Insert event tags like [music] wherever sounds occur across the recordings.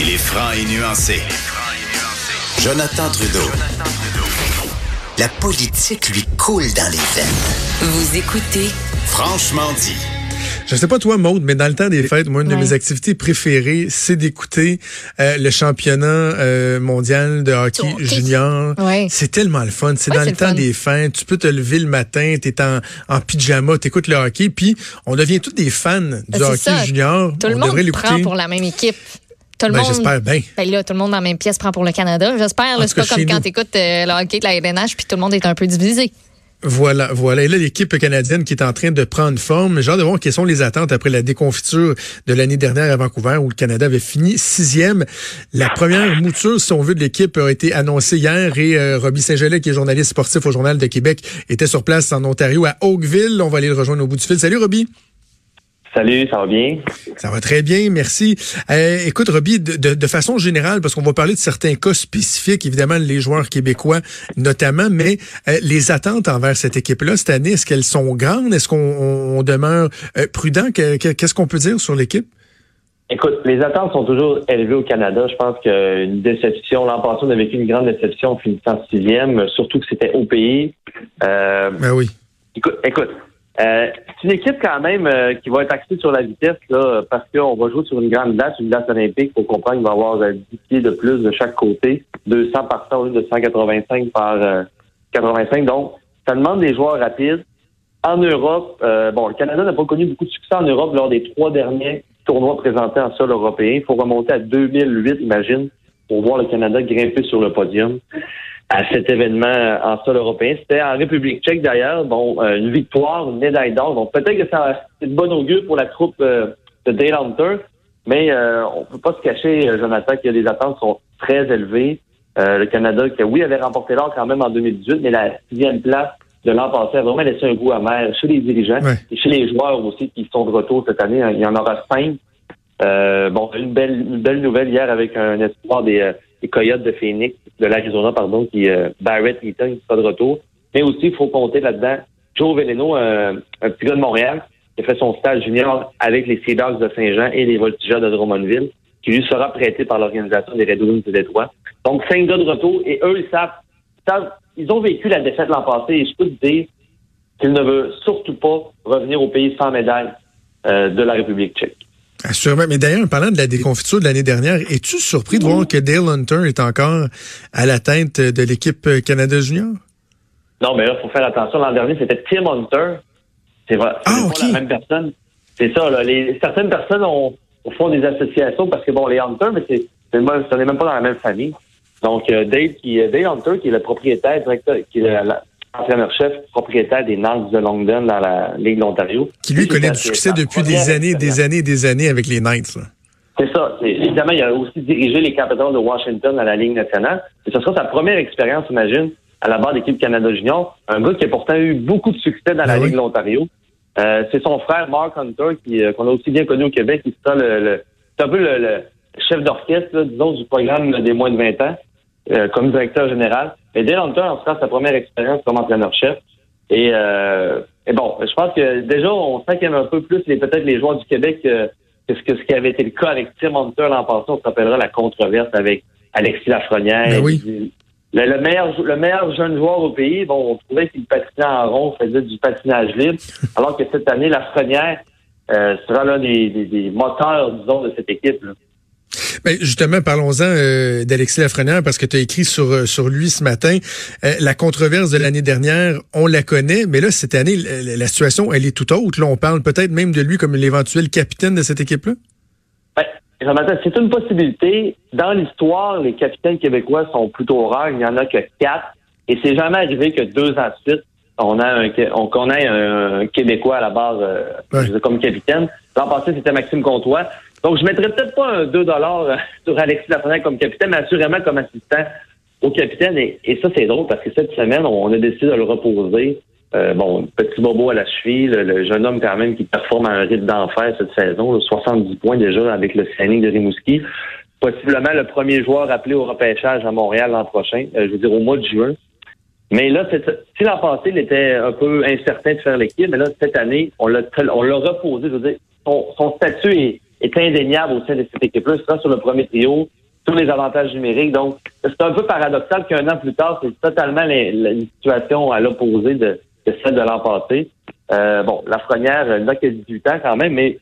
Il est franc et nuancé. Jonathan Trudeau. La politique lui coule dans les veines. Vous écoutez Franchement dit. Je sais pas toi, Maude, mais dans le temps des fêtes, moi, une de mes activités préférées, c'est d'écouter euh, le championnat euh, mondial de hockey junior. Ouais. C'est tellement le fun. C'est Ouais, dans le le temps fun. des fêtes. Tu peux te lever le matin, t'es en, en pyjama, t'écoutes le hockey, puis on devient tous des fans du Ben, hockey ça. junior. Tout le on monde devrait prend l'écouter. pour la même équipe. Tout le Ben, monde. j'espère bien. Ben là, tout le monde dans la même pièce prend pour le Canada. J'espère. C'est pas comme quand tu écoutes le hockey de la LNH puis tout le monde est un peu divisé. Voilà, voilà. Et là, l'équipe canadienne qui est en train de prendre forme. Hâte de voir quelles sont les attentes après la déconfiture de l'année dernière à Vancouver où le Canada avait fini sixième. La première mouture, si on veut, de l'équipe a été annoncée hier et euh, Robbie Saint-Gelais, qui est journaliste sportif au Journal de Québec, était sur place en Ontario à Oakville. On va aller le rejoindre au bout du fil. Salut, Robbie. Salut, ça va bien? Ça va très bien, merci. Euh, écoute, Robbie, de, de- de façon générale, parce qu'on va parler de certains cas spécifiques, évidemment, les joueurs québécois notamment, mais euh, les attentes envers cette équipe-là cette année, est-ce qu'elles sont grandes? Est-ce qu'on on- on demeure euh, prudent? Que- que- Qu'est-ce qu'on peut dire sur l'équipe? Écoute, les attentes sont toujours élevées au Canada. Je pense qu'une déception, l'an passé, on a vécu une grande déception en finissant sixième, surtout que c'était au pays. Ben oui. écoute, écoute euh, c'est une équipe quand même euh, qui va être axée sur la vitesse, là, parce qu'on va jouer sur une grande glace, une glace olympique. Il faut comprendre qu'il va y avoir euh, 10 pieds de plus de chaque côté, 200 par temps au lieu de 185 par euh, 85. Donc, ça demande des joueurs rapides. En Europe, euh, bon, le Canada n'a pas connu beaucoup de succès en Europe lors des trois derniers tournois présentés en sol européen. Il faut remonter à 2008, imagine, pour voir le Canada grimper sur le podium à cet événement en sol européen. C'était en République tchèque d'ailleurs. Bon, euh, une victoire, une médaille d'or. Donc peut-être que ça c'est de bon augure pour la troupe euh, de Dale Hunter, mais euh, on peut pas se cacher, euh, Jonathan, que les attentes sont très élevées. Euh, le Canada, qui oui, avait remporté l'or quand même en 2018, mais la sixième place de l'an passé a vraiment laissé un goût amer chez les dirigeants et chez les joueurs aussi qui sont de retour cette année. Il y en aura cinq. Euh, bon, une belle, une belle nouvelle hier avec un espoir des, euh, des Coyotes de Phoenix, de l'Arizona, pardon, qui euh, Barrett Eaton qui sera de retour. Mais aussi, il faut compter là-dedans Joe Veleno, un, un petit gars de Montréal, qui a fait son stage junior avec les Sea Dogs de Saint-Jean et les Voltigeurs de Drummondville, qui lui sera prêté par l'organisation des Red Wings de Détroit. Donc, cinq gars de retour, et eux, ils savent, ils savent- ils ont vécu la défaite l'an passé, et je peux te dire qu'ils ne veulent surtout pas revenir au pays sans médaille euh, de la République tchèque. Assurément. Mais d'ailleurs, en parlant de la déconfiture de l'année dernière, es-tu surpris de voir que Dale Hunter est encore à la tête de l'équipe Canada Junior? Non, mais là, il faut faire attention. L'an dernier, c'était Tim Hunter. C'est vrai. C'est Ah, pas la même personne. C'est ça, là. Les, certaines personnes ont, au fond des associations parce que, bon, les Hunter, mais c'est, c'est même- ce n'est même pas dans la même famille. Donc, euh, Dave, qui, euh, Dave Hunter, qui est le propriétaire, directeur, qui est la- l'entraîneur-chef, propriétaire des Knights de Longdon dans la Ligue de l'Ontario. Qui lui connaît du succès depuis des années, des années, des années avec les Knights. là. C'est ça. Évidemment, il a aussi dirigé les Capitals de Washington à la Ligue nationale. Et ce sera sa première expérience, imagine, à la barre d'équipe Canada Junior. Un gars qui a pourtant eu beaucoup de succès dans la Ah oui. Ligue de l'Ontario. Euh, c'est son frère Mark Hunter, qui euh, qu'on a aussi bien connu au Québec, qui sera le, le- c'est un peu le, le chef d'orchestre, disons, du programme là, des moins de 20 ans, euh, comme directeur général. Et Dale Hunter en sera sa première expérience comme entraîneur-chef. Et, euh, et bon, je pense que déjà, on sent qu'il y en a un peu plus les peut-être les joueurs du Québec euh, que ce, que ce qui avait été le cas avec Tim Hunter l'an passé. On se rappellera la controverse avec Alexis Lafrenière. Ben oui. Le, le meilleur, le meilleur jeune joueur au pays, bon, on trouvait qu'il patinait en rond, faisait du patinage libre, [laughs] alors que cette année, Lafrenière euh, sera l'un des, des, des moteurs, disons, de cette équipe. Là. Ben, justement, parlons-en euh, d'Alexis Lafrenière parce que tu as écrit sur, euh, sur lui ce matin. Euh, la controverse de l'année dernière, on la connaît, mais là, cette année, la, la situation, elle est tout autre. Là, on parle peut-être même de lui comme l'éventuel capitaine de cette équipe-là. Ben, c'est une possibilité. Dans l'histoire, les capitaines québécois sont plutôt rares. Il n'y en a que quatre. Et c'est jamais arrivé que deux ans de suite, on a un, on connaît un Québécois à la base euh, Ouais. comme capitaine. L'an passé, c'était Maxime Comtois. Donc, je mettrais peut-être pas un 2 dollars [laughs] sur Alexis Lafrenière comme capitaine, mais assurément comme assistant au capitaine. Et, ça, c'est drôle parce que cette semaine, on a décidé de le reposer. Euh, bon, petit bobo à la cheville, le, jeune homme quand même qui performe à un rythme d'enfer cette saison, là, 70 points déjà avec le signing de Rimouski. Possiblement le premier joueur appelé au repêchage à Montréal l'an prochain, euh, je veux dire au mois de juin. Mais là, c'est- si l'an passé, il était un peu incertain de faire l'équipe, mais là, cette année, on l'a reposé. Je veux dire, son statut est, est indéniable au sein de cette équipe-là. sur le premier trio, tous les avantages numériques. Donc, c'est un peu paradoxal qu'un an plus tard, c'est totalement la, situation à l'opposé de, celle de l'an passé. Euh, bon, Lafrenière n'a que 18 ans quand même, mais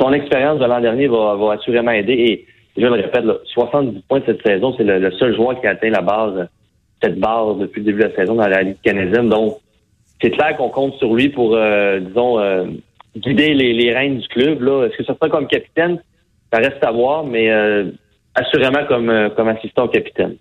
son expérience de l'an dernier va, assurément aider. Et je le répète, 70 points de cette saison, c'est le, seul joueur qui a atteint la base, cette base depuis le début de la saison dans la Ligue canadienne. Donc, c'est clair qu'on compte sur lui pour, euh, disons, euh, guider les, les rênes du club. Là. Est-ce que ça sera comme capitaine? Ça reste à voir, mais euh, assurément comme, comme assistant au capitaine.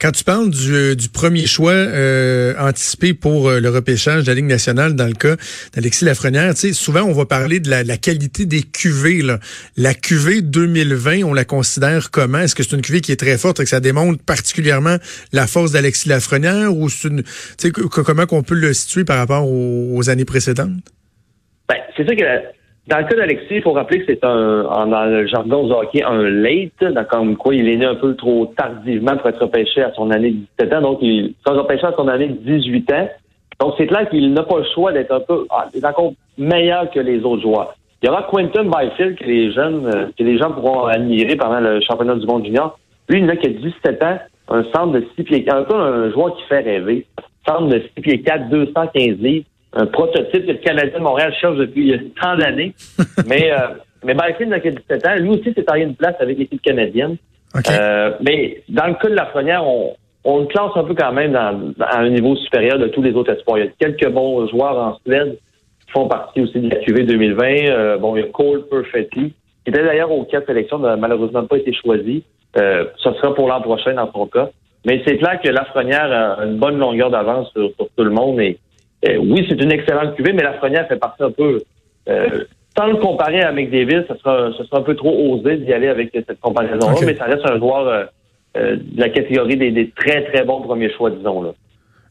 Quand tu parles du, euh, du premier choix euh, anticipé pour euh, le repêchage de la Ligue nationale dans le cas d'Alexis Lafrenière, souvent on va parler de la, la qualité des cuvées. Là. La cuvée 2020, on la considère comment? Est-ce que c'est une cuvée qui est très forte et que ça démontre particulièrement la force d'Alexis Lafrenière ou c'est une, comment qu'on peut le situer par rapport aux, aux années précédentes? Ben, c'est ça que dans le cas d'Alexis, il faut rappeler que c'est un, dans le jargon du hockey, un late, dans comme quoi il est né un peu trop tardivement pour être repêché à son année de 17 ans. Donc, il sera repêché à son année de 18 ans. Donc, c'est clair qu'il n'a pas le choix d'être un peu, ah, encore meilleur que les autres joueurs. Il y aura Quentin Byfield que les jeunes, euh, que les gens pourront admirer pendant le championnat du monde junior. Lui, il n'a que 17 ans, un centre de 6 pieds, un peu un joueur qui fait rêver. Centre de 6 pieds 4, 215 livres un prototype que le Canadien de Montréal cherche depuis tant d'années. [laughs] mais euh, mais Byfield n'a que 17 ans. Lui aussi s'est taillé une place avec l'équipe canadienne. Euh, mais dans le cas de la première, on, on le classe un peu quand même dans, à un niveau supérieur de tous les autres espoirs. Il y a quelques bons joueurs en Suède qui font partie aussi de la QV 2020. Euh, bon, il y a Cole Perfetti, qui était d'ailleurs au cas de sélection, n'a malheureusement pas été choisi. Euh, ce sera pour l'an prochain dans son cas. Mais c'est clair que Lafrenière a une bonne longueur d'avance sur, sur, tout le monde et euh, oui, c'est une excellente cuvée, mais la Lafrenière fait partie un peu. Euh, [laughs] sans le comparer à McDavid, ce sera, ce sera un peu trop osé d'y aller avec cette comparaison-là, mais ça reste un joueur euh, euh, de la catégorie des, des, très, très bons premiers choix, disons. là.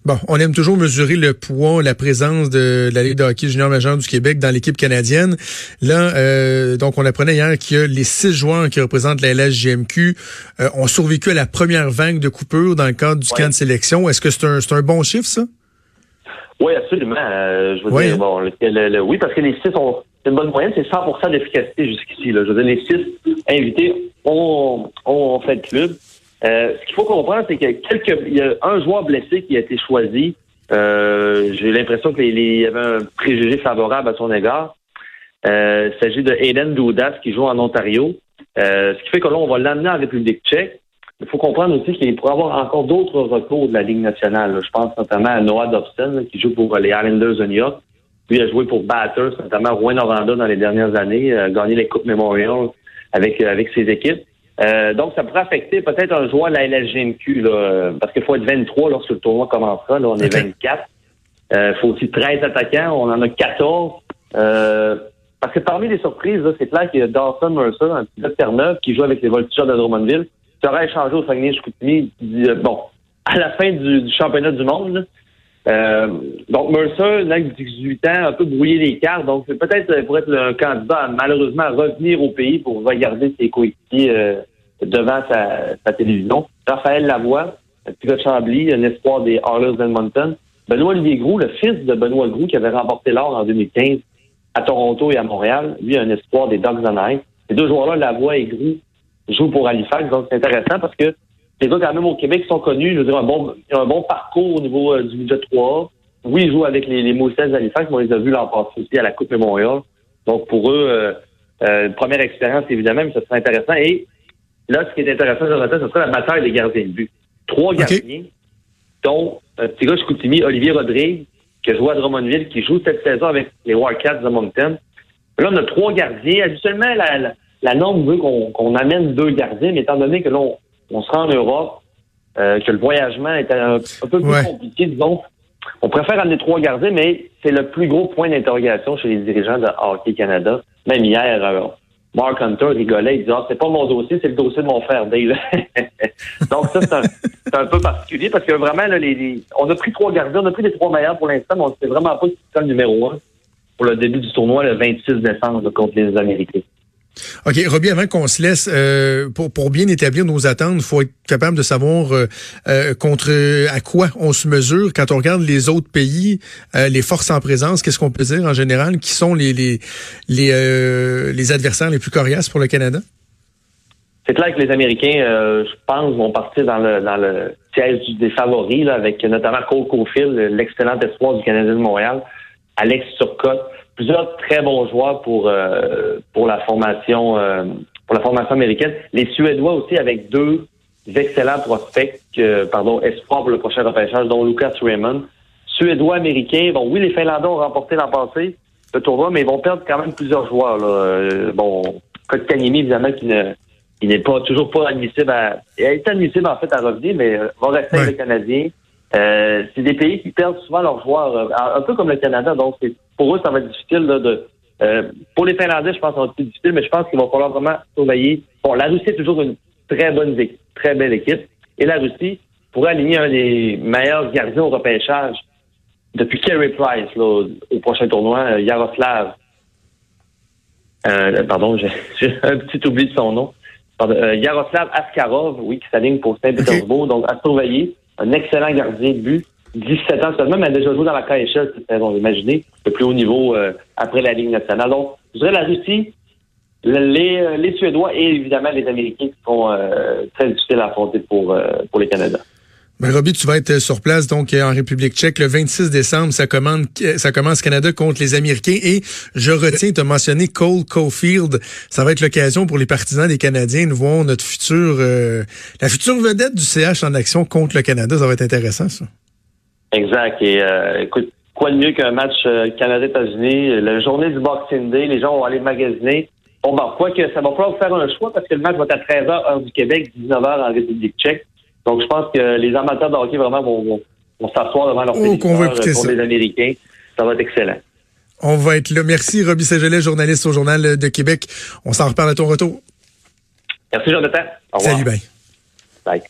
Bon, on aime toujours mesurer le poids, la présence de la Ligue de hockey junior majeur du Québec dans l'équipe canadienne. Là, euh, donc on apprenait hier que les six joueurs qui représentent la LSGMQ euh, ont survécu à la première vague de coupure dans le cadre du camp de sélection. Est-ce que c'est un, un bon chiffre, ça? Oui, absolument. Euh, je veux dire, hein? bon, le, oui, parce que les six ont c'est une bonne moyenne, c'est 100% d'efficacité jusqu'ici. Je veux dire, les six invités ont, ont fait le club. Euh, ce qu'il faut comprendre, c'est qu'il y a quelques, il y a un joueur blessé qui a été choisi. Euh, J'ai l'impression qu'il y avait un préjugé favorable à son égard. Euh, il s'agit de Aiden Doudas qui joue en Ontario. Euh, ce qui fait que là, on va l'amener en République tchèque. Il faut comprendre aussi qu'il pourrait y avoir encore d'autres recours de la Ligue nationale. Je pense notamment à Noah Dobson, qui joue pour les Islanders de New York. Lui a joué pour Batters, notamment Rouen Noranda dans les dernières années, a gagné les Coupes Memorial avec, euh, avec ses équipes. Euh, donc, ça pourrait affecter peut-être un joueur de la LSGMQ, là, parce qu'il faut être 23 lorsque le tournoi commencera. Là, on est 24. Il euh, faut aussi 13 attaquants. On en a 14. Euh, parce que parmi les surprises, c'est clair qu'il y a Dawson Mercer, un petit de Terre-Neuve, qui joue avec les Voltigeurs de Drummondville aurait échangé au Saguenay Chicoutimi, euh, bon, à la fin du, championnat du monde. Euh, donc Mercer que 18 ans, un peu brouillé les cartes, donc peut-être euh, pour être un candidat malheureusement à revenir au pays pour regarder ses coéquipiers devant sa, télévision. Raphaël Lavoie, petit de Chambly, un espoir des Oilers d'Edmonton. Benoît Olivier le fils de Benoît Groux qui avait remporté l'or en 2015 à Toronto et à Montréal, lui un espoir des Dogs Ice. Ces deux joueurs-là, Lavoie et Groux, joue pour Halifax. Donc, c'est intéressant parce que les gars, quand même, au Québec, sont connus. Je veux dire, un bon, un bon parcours au niveau euh, du budget 3. Oui, ils jouent avec les, les Moussets d'Halifax, mais on les a vus l'an passé aussi à la Coupe Memorial. Donc, pour eux, euh, euh, première expérience, évidemment, mais ça serait intéressant. Et là, ce qui est intéressant, Jonathan, ce serait la bataille des gardiens de but. Trois gardiens, dont un petit gars Chicoutimi, Olivier Rodrigue, qui a joué à Drummondville, qui joue cette saison avec les Wildcats de Moncton. Là, on a trois gardiens. Habituellement, la la norme veut qu'on amène deux gardiens, mais étant donné que là, on, se rend en Europe, euh, que le voyagement est un, peu plus compliqué, disons, on préfère amener trois gardiens, mais c'est le plus gros point d'interrogation chez les dirigeants de Hockey Canada. Même hier, euh, Mark Hunter rigolait, il disait ah, c'est pas mon dossier, c'est le dossier de mon frère Dale. [laughs] Donc ça, c'est un, peu particulier parce que vraiment, là, les, on a pris trois gardiens, on a pris les trois meilleurs pour l'instant, mais on ne sait vraiment pas qui sera le numéro un pour le début du tournoi le 26 décembre contre les Américains. OK, Robbie, avant qu'on se laisse, euh, pour, pour bien établir nos attentes, il faut être capable de savoir euh, euh, contre à quoi on se mesure. Quand on regarde les autres pays, les forces en présence, qu'est-ce qu'on peut dire en général? Qui sont les, les, les, adversaires les plus coriaces pour le Canada? C'est clair que les Américains, je pense, vont partir dans le, dans le siège des favoris, avec notamment Cole Caulfield, l'excellent espoir du Canadien de Montréal, Alex Turcotte, plusieurs très bons joueurs pour euh, pour la formation euh, pour la formation américaine. Les Suédois aussi avec deux excellents prospects, pardon, espoirs pour le prochain repêchage, dont Lucas Raymond. Suédois américains. Bon, oui, les Finlandais ont remporté l'an passé le tournoi, mais ils vont perdre quand même plusieurs joueurs. Là. Euh, bon, Kotkaniemi, évidemment, qui ne qui n'est pas toujours pas admissible à. Il a été admissible en fait à revenir, mais va rester avec le Canadien. Euh, c'est des pays qui perdent souvent leurs joueurs, euh, un peu comme le Canada. Donc, pour eux, ça va être difficile de. Euh, pour les Finlandais, je pense que ça va être plus difficile, mais je pense qu'il va falloir vraiment surveiller. Bon, la Russie est toujours une très bonne, très belle équipe, et la Russie pourrait aligner un des meilleurs gardiens au repêchage depuis Kerry Price là, au, prochain tournoi, Yaroslav. pardon, [laughs] j'ai un petit oubli de son nom. Yaroslav Askarov, oui, qui s'aligne pour Saint-Pétersbourg, donc à surveiller un excellent gardien de but. 17 ans seulement, mais elle a déjà joué dans la KHL cette saison. Imaginez, le plus haut niveau euh, après la Ligue nationale. Donc, je dirais la Russie, les, euh, les Suédois et évidemment les Américains qui sont euh, très difficiles à affronter pour, pour les Canadiens. Ben, Robbie, tu vas être sur place donc en République tchèque le 26 décembre. Ça, commence Canada contre les Américains. Et je retiens, de mentionner Cole Caulfield. Ça va être l'occasion pour les partisans des Canadiens de voir notre futur, euh, la future vedette du CH en action contre le Canada. Ça va être intéressant, ça. Exact. Et euh, écoute, quoi de mieux qu'un match euh, Canada-États-Unis? La journée du Boxing Day, les gens vont aller magasiner. Bon, ben, quoi que ça va falloir faire un choix parce que le match va être à 13h heure du Québec, 19h en République tchèque. Donc, je pense que les amateurs de hockey vraiment vont, s'asseoir devant leur oh, pour les Américains. Ça va être excellent. On va être là. Merci, Roby Sagelet, journaliste au Journal de Québec. On s'en reparle à ton retour. Merci, Jonathan. Au revoir. Salut, bye. Bye.